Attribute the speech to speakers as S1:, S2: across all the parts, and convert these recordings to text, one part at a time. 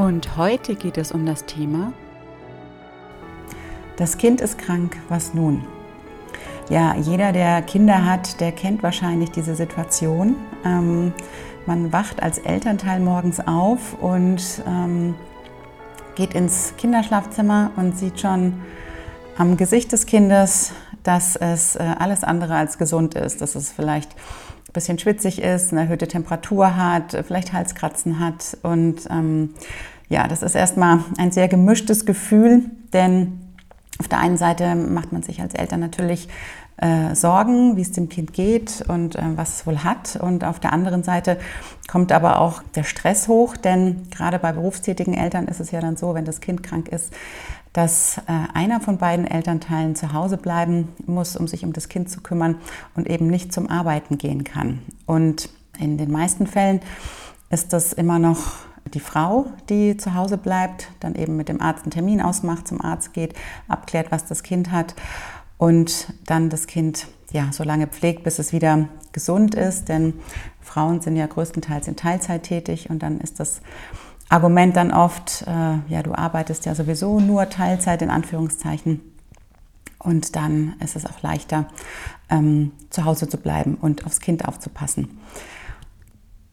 S1: Und heute geht es um das Thema, das Kind ist krank, was nun? Ja, jeder, der Kinder hat, der kennt wahrscheinlich diese Situation. Ähm, man wacht als Elternteil morgens auf und ähm, geht ins Kinderschlafzimmer und sieht schon am Gesicht des Kindes, dass es äh, alles andere als gesund ist, dass es vielleicht ein bisschen schwitzig ist, eine erhöhte Temperatur hat, vielleicht Halskratzen hat. Und ähm, ja, das ist erstmal ein sehr gemischtes Gefühl, denn auf der einen Seite macht man sich als Eltern natürlich äh, Sorgen, wie es dem Kind geht und äh, was es wohl hat. Und auf der anderen Seite kommt aber auch der Stress hoch, denn gerade bei berufstätigen Eltern ist es ja dann so, wenn das Kind krank ist, dass äh, einer von beiden Elternteilen zu Hause bleiben muss, um sich um das Kind zu kümmern und eben nicht zum Arbeiten gehen kann. Und in den meisten Fällen ist das immer noch die Frau, die zu Hause bleibt, dann eben mit dem Arzt einen Termin ausmacht, zum Arzt geht, abklärt, was das Kind hat und dann das Kind ja so lange pflegt, bis es wieder gesund ist. Denn Frauen sind ja größtenteils in Teilzeit tätig und dann ist das Argument dann oft, äh, ja, du arbeitest ja sowieso nur Teilzeit in Anführungszeichen. Und dann ist es auch leichter, ähm, zu Hause zu bleiben und aufs Kind aufzupassen.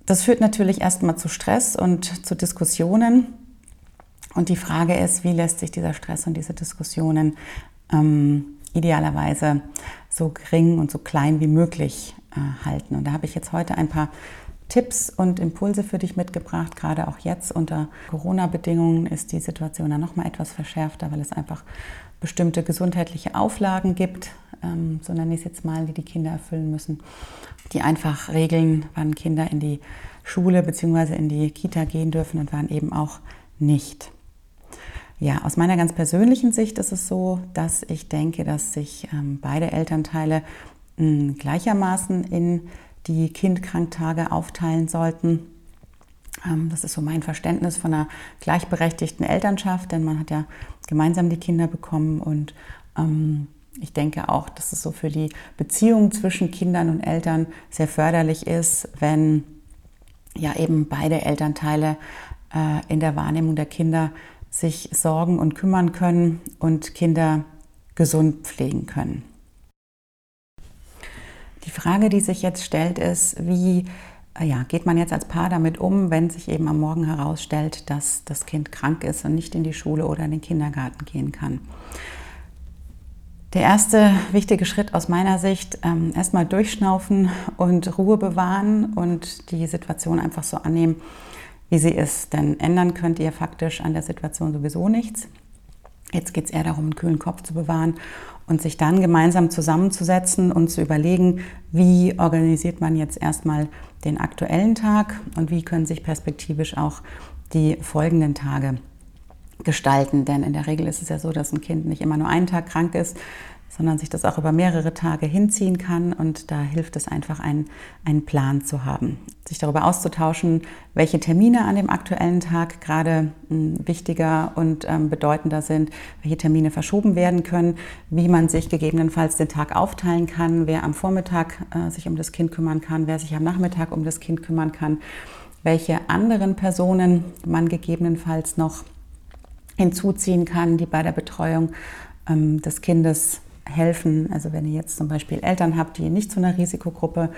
S1: Das führt natürlich erstmal zu Stress und zu Diskussionen. Und die Frage ist, wie lässt sich dieser Stress und diese Diskussionen ähm, idealerweise so gering und so klein wie möglich äh, halten. Und da habe ich jetzt heute ein paar Tipps und Impulse für dich mitgebracht. Gerade auch jetzt unter Corona-Bedingungen ist die Situation dann nochmal etwas verschärfter, weil es einfach bestimmte gesundheitliche Auflagen gibt, ähm, so nenne ich es jetzt mal, die die Kinder erfüllen müssen, die einfach regeln, wann Kinder in die Schule bzw. in die Kita gehen dürfen und wann eben auch nicht. Ja, aus meiner ganz persönlichen Sicht ist es so, dass ich denke, dass sich ähm, beide Elternteile mh, gleichermaßen in die Kindkranktage aufteilen sollten. Ähm, das ist so mein Verständnis von einer gleichberechtigten Elternschaft, denn man hat ja gemeinsam die Kinder bekommen und ähm, ich denke auch, dass es so für die Beziehung zwischen Kindern und Eltern sehr förderlich ist, wenn ja eben beide Elternteile äh, in der Wahrnehmung der Kinder sich sorgen und kümmern können und Kinder gesund pflegen können. Die Frage, die sich jetzt stellt, ist, wie äh, ja, geht man jetzt als Paar damit um, wenn sich eben am Morgen herausstellt, dass das Kind krank ist und nicht in die Schule oder in den Kindergarten gehen kann. Der erste wichtige Schritt aus meiner Sicht, ähm, erstmal durchschnaufen und Ruhe bewahren und die Situation einfach so annehmen, wie sie ist. Denn ändern könnt ihr faktisch an der Situation sowieso nichts. Jetzt geht es eher darum, einen kühlen Kopf zu bewahren und sich dann gemeinsam zusammenzusetzen und zu überlegen, wie organisiert man jetzt erstmal den aktuellen Tag und wie können sich perspektivisch auch die folgenden Tage gestalten. Denn in der Regel ist es ja so, dass ein Kind nicht immer nur einen Tag krank ist, sondern sich das auch über mehrere Tage hinziehen kann. Und da hilft es einfach, einen, einen Plan zu haben. Sich darüber auszutauschen, welche Termine an dem aktuellen Tag gerade hm, wichtiger und ähm, bedeutender sind, welche Termine verschoben werden können, wie man sich gegebenenfalls den Tag aufteilen kann, wer am Vormittag äh, sich um das Kind kümmern kann, wer sich am Nachmittag um das Kind kümmern kann, welche anderen Personen man gegebenenfalls noch hinzuziehen kann, die bei der Betreuung ähm, des Kindes helfen. Also wenn ihr jetzt zum Beispiel Eltern habt, die nicht zu einer Risikogruppe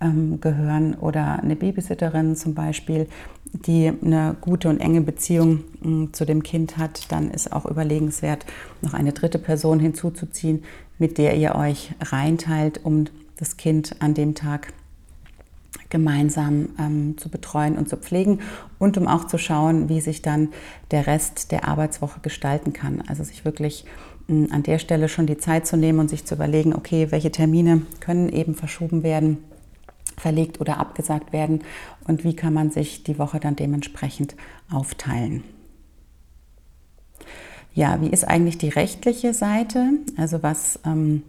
S1: ähm, gehören oder eine Babysitterin zum Beispiel, die eine gute und enge Beziehung äh, zu dem Kind hat, dann ist auch überlegenswert, noch eine dritte Person hinzuzuziehen, mit der ihr euch reinteilt, um das Kind an dem Tag gemeinsam ähm, zu betreuen und zu pflegen und um auch zu schauen, wie sich dann der Rest der Arbeitswoche gestalten kann. Also sich wirklich an der Stelle schon die Zeit zu nehmen und sich zu überlegen, okay, welche Termine können eben verschoben werden, verlegt oder abgesagt werden und wie kann man sich die Woche dann dementsprechend aufteilen. Ja, wie ist eigentlich die rechtliche Seite? Also was ähm,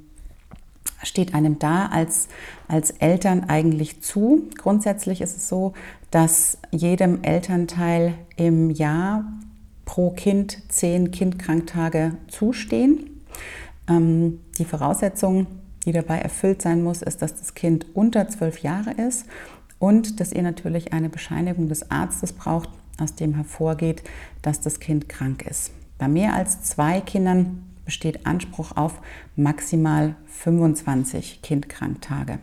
S1: steht einem da als, als Eltern eigentlich zu? Grundsätzlich ist es so, dass jedem Elternteil im Jahr pro Kind zehn Kindkranktage zustehen. Ähm, die Voraussetzung, die dabei erfüllt sein muss, ist, dass das Kind unter zwölf Jahre ist und dass ihr natürlich eine Bescheinigung des Arztes braucht, aus dem hervorgeht, dass das Kind krank ist. Bei mehr als zwei Kindern besteht Anspruch auf maximal 25 Kindkranktage.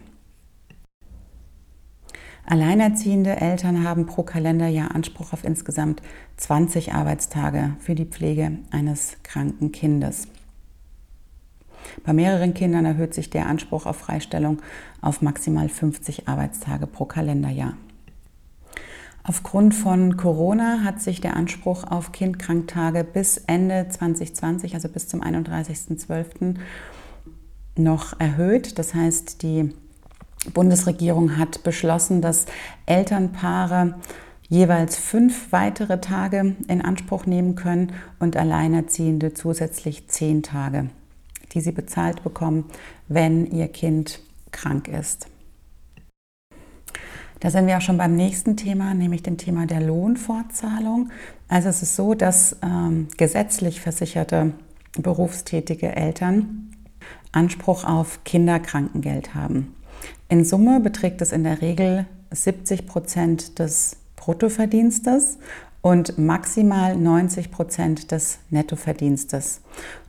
S1: Alleinerziehende Eltern haben pro Kalenderjahr Anspruch auf insgesamt 20 Arbeitstage für die Pflege eines kranken Kindes. Bei mehreren Kindern erhöht sich der Anspruch auf Freistellung auf maximal 50 Arbeitstage pro Kalenderjahr. Aufgrund von Corona hat sich der Anspruch auf Kindkranktage bis Ende 2020, also bis zum 31.12. noch erhöht. Das heißt, die Bundesregierung hat beschlossen, dass Elternpaare jeweils fünf weitere Tage in Anspruch nehmen können und Alleinerziehende zusätzlich zehn Tage, die sie bezahlt bekommen, wenn ihr Kind krank ist. Da sind wir auch schon beim nächsten Thema, nämlich dem Thema der Lohnfortzahlung. Also es ist so, dass ähm, gesetzlich versicherte berufstätige Eltern Anspruch auf Kinderkrankengeld haben. In Summe beträgt es in der Regel 70 Prozent des Bruttoverdienstes und maximal 90 Prozent des Nettoverdienstes.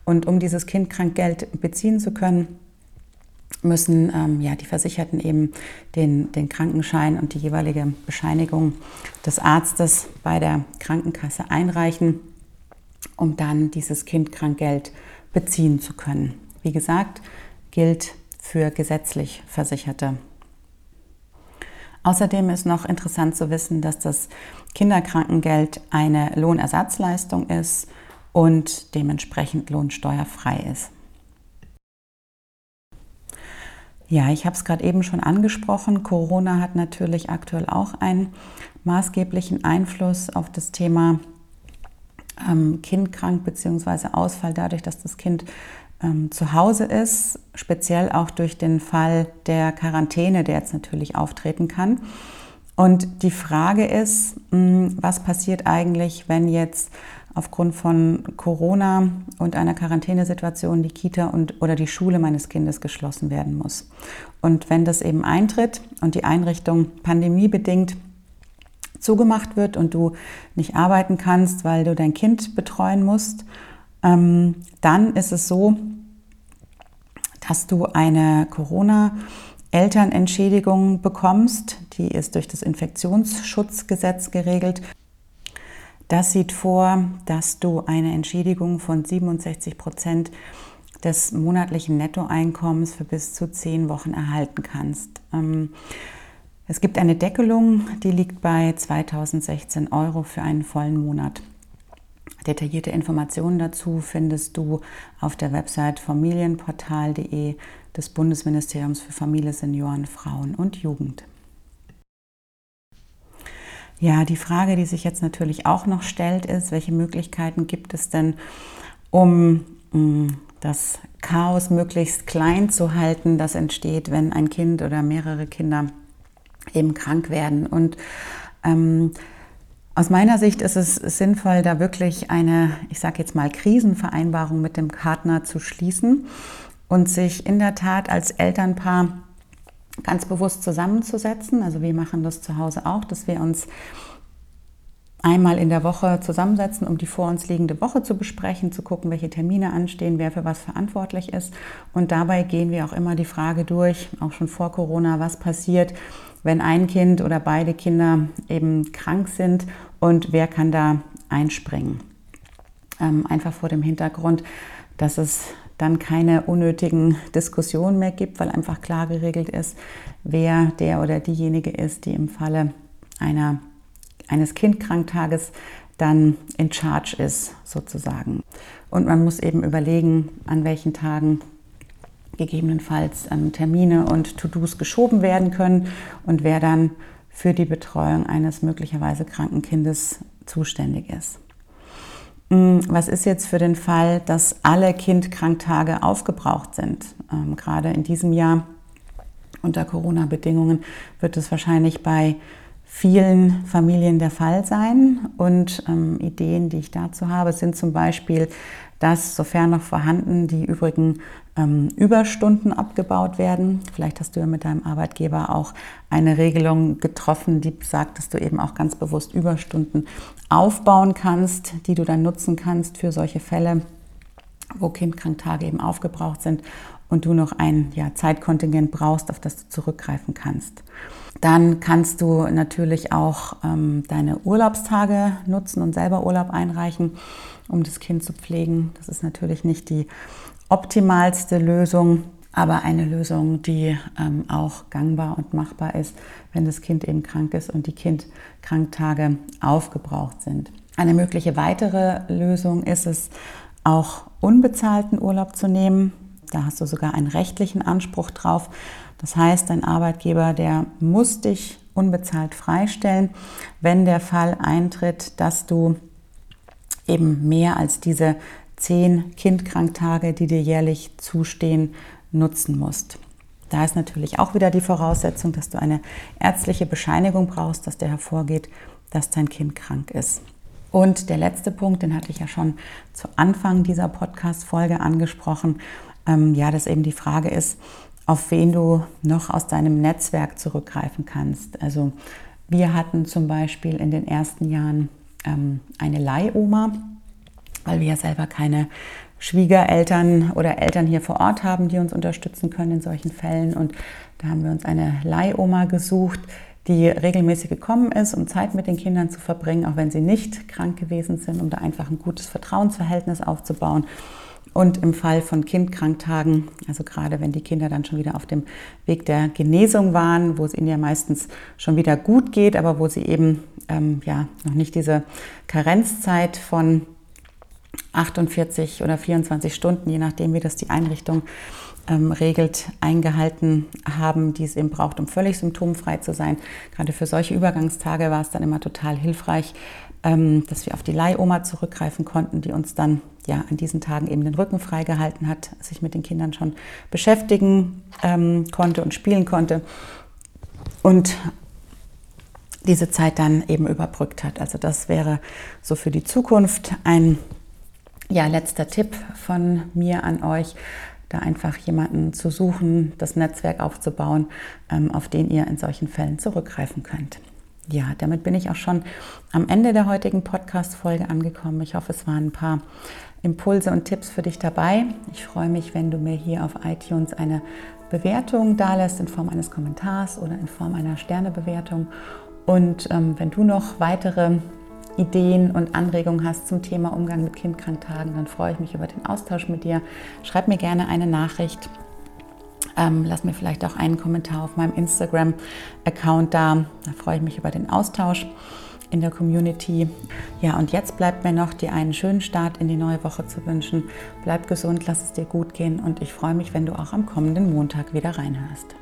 S1: Und um dieses Kindkrankgeld beziehen zu können, müssen ähm, ja, die Versicherten eben den, den Krankenschein und die jeweilige Bescheinigung des Arztes bei der Krankenkasse einreichen, um dann dieses Kindkrankgeld beziehen zu können. Wie gesagt, gilt für gesetzlich Versicherte. Außerdem ist noch interessant zu wissen, dass das Kinderkrankengeld eine Lohnersatzleistung ist und dementsprechend lohnsteuerfrei ist. Ja, ich habe es gerade eben schon angesprochen. Corona hat natürlich aktuell auch einen maßgeblichen Einfluss auf das Thema ähm, Kind bzw. Ausfall, dadurch, dass das Kind ähm, zu Hause ist, speziell auch durch den Fall der Quarantäne, der jetzt natürlich auftreten kann. Und die Frage ist, mh, was passiert eigentlich, wenn jetzt aufgrund von Corona und einer Quarantänesituation die Kita und, oder die Schule meines Kindes geschlossen werden muss. Und wenn das eben eintritt und die Einrichtung pandemiebedingt zugemacht wird und du nicht arbeiten kannst, weil du dein Kind betreuen musst, ähm, dann ist es so, dass du eine Corona- Elternentschädigung bekommst. Die ist durch das Infektionsschutzgesetz geregelt. Das sieht vor, dass du eine Entschädigung von 67 Prozent des monatlichen Nettoeinkommens für bis zu zehn Wochen erhalten kannst. Ähm, es gibt eine Deckelung, die liegt bei 2016 Euro für einen vollen Monat. Detaillierte Informationen dazu findest du auf der Website familienportal.de des Bundesministeriums für Familie, Senioren, Frauen und Jugend. Ja, die Frage, die sich jetzt natürlich auch noch stellt, ist, welche Möglichkeiten gibt es denn, um mm, das Chaos möglichst klein zu halten, das entsteht, wenn ein Kind oder mehrere Kinder eben krank werden. Und ähm, aus meiner Sicht ist es sinnvoll, da wirklich eine, ich sage jetzt mal, Krisenvereinbarung mit dem Partner zu schließen und sich in der Tat als Elternpaar ganz bewusst zusammenzusetzen. Also wir machen das zu Hause auch, dass wir uns einmal in der Woche zusammensetzen, um die vor uns liegende Woche zu besprechen, zu gucken, welche Termine anstehen, wer für was verantwortlich ist. Und dabei gehen wir auch immer die Frage durch, auch schon vor Corona, was passiert, wenn ein Kind oder beide Kinder eben krank sind und wer kann da einspringen. Ähm, einfach vor dem Hintergrund, dass es dann keine unnötigen Diskussionen mehr gibt, weil einfach klar geregelt ist, wer der oder diejenige ist, die im Falle einer, eines Kindkranktages dann in Charge ist, sozusagen. Und man muss eben überlegen, an welchen Tagen gegebenenfalls ähm, Termine und To-Dos geschoben werden können und wer dann für die Betreuung eines möglicherweise kranken Kindes zuständig ist. Hm, was ist jetzt für den Fall, dass alle Kindkranktage aufgebraucht sind? Ähm, gerade in diesem Jahr unter Corona-Bedingungen wird es wahrscheinlich bei vielen Familien der Fall sein. Und ähm, Ideen, die ich dazu habe, sind zum Beispiel, dass, sofern noch vorhanden, die übrigen ähm, Überstunden abgebaut werden. Vielleicht hast du ja mit deinem Arbeitgeber auch eine Regelung getroffen, die sagt, dass du eben auch ganz bewusst Überstunden aufbauen kannst, die du dann nutzen kannst für solche Fälle, wo Kindkranktage eben aufgebraucht sind und du noch ein ja, Zeitkontingent brauchst, auf das du zurückgreifen kannst. Dann kannst du natürlich auch ähm, deine Urlaubstage nutzen und selber Urlaub einreichen, um das Kind zu pflegen. Das ist natürlich nicht die optimalste Lösung, aber eine Lösung, die ähm, auch gangbar und machbar ist, wenn das Kind eben krank ist und die Kindkranktage aufgebraucht sind. Eine mögliche weitere Lösung ist es, auch unbezahlten Urlaub zu nehmen. Da hast du sogar einen rechtlichen Anspruch drauf. Das heißt, dein Arbeitgeber, der muss dich unbezahlt freistellen, wenn der Fall eintritt, dass du eben mehr als diese zehn Kindkranktage, die dir jährlich zustehen, nutzen musst. Da ist natürlich auch wieder die Voraussetzung, dass du eine ärztliche Bescheinigung brauchst, dass der hervorgeht, dass dein Kind krank ist. Und der letzte Punkt, den hatte ich ja schon zu Anfang dieser Podcast-Folge angesprochen, ähm, ja, dass eben die Frage ist, auf wen du noch aus deinem Netzwerk zurückgreifen kannst. Also wir hatten zum Beispiel in den ersten Jahren ähm, eine Leihoma, weil wir ja selber keine Schwiegereltern oder Eltern hier vor Ort haben, die uns unterstützen können in solchen Fällen. Und da haben wir uns eine Leihoma gesucht, die regelmäßig gekommen ist, um Zeit mit den Kindern zu verbringen, auch wenn sie nicht krank gewesen sind, um da einfach ein gutes Vertrauensverhältnis aufzubauen. Und im Fall von Kindkranktagen, also gerade wenn die Kinder dann schon wieder auf dem Weg der Genesung waren, wo es ihnen ja meistens schon wieder gut geht, aber wo sie eben ähm, ja noch nicht diese Karenzzeit von 48 oder 24 Stunden, je nachdem, wie das die Einrichtung ähm, regelt, eingehalten haben, die es eben braucht, um völlig symptomfrei zu sein. Gerade für solche Übergangstage war es dann immer total hilfreich, ähm, dass wir auf die Leihoma zurückgreifen konnten, die uns dann ja an diesen Tagen eben den Rücken freigehalten hat, sich mit den Kindern schon beschäftigen ähm, konnte und spielen konnte. Und diese Zeit dann eben überbrückt hat. Also das wäre so für die Zukunft ein ja, letzter Tipp von mir an euch, da einfach jemanden zu suchen, das Netzwerk aufzubauen, ähm, auf den ihr in solchen Fällen zurückgreifen könnt. Ja, damit bin ich auch schon am Ende der heutigen Podcast-Folge angekommen. Ich hoffe, es waren ein paar Impulse und Tipps für dich dabei. Ich freue mich, wenn du mir hier auf iTunes eine Bewertung dalässt in Form eines Kommentars oder in Form einer Sternebewertung. Und ähm, wenn du noch weitere Ideen und Anregungen hast zum Thema Umgang mit Kindkranktagen, dann freue ich mich über den Austausch mit dir. Schreib mir gerne eine Nachricht. Ähm, lass mir vielleicht auch einen Kommentar auf meinem Instagram-Account da. Da freue ich mich über den Austausch in der Community. Ja, und jetzt bleibt mir noch, dir einen schönen Start in die neue Woche zu wünschen. Bleib gesund, lass es dir gut gehen und ich freue mich, wenn du auch am kommenden Montag wieder reinhörst.